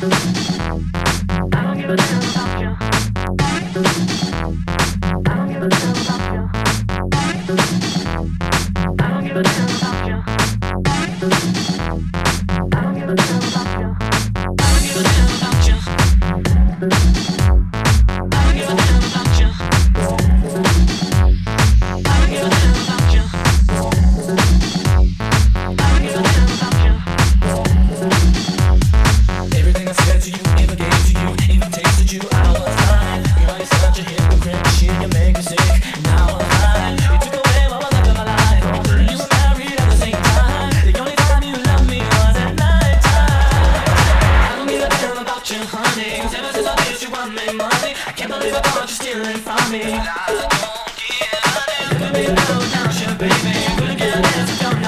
I don't give a damn. money. I can't believe I thought you stealing from me. It. Look at me baby. Gonna get an don't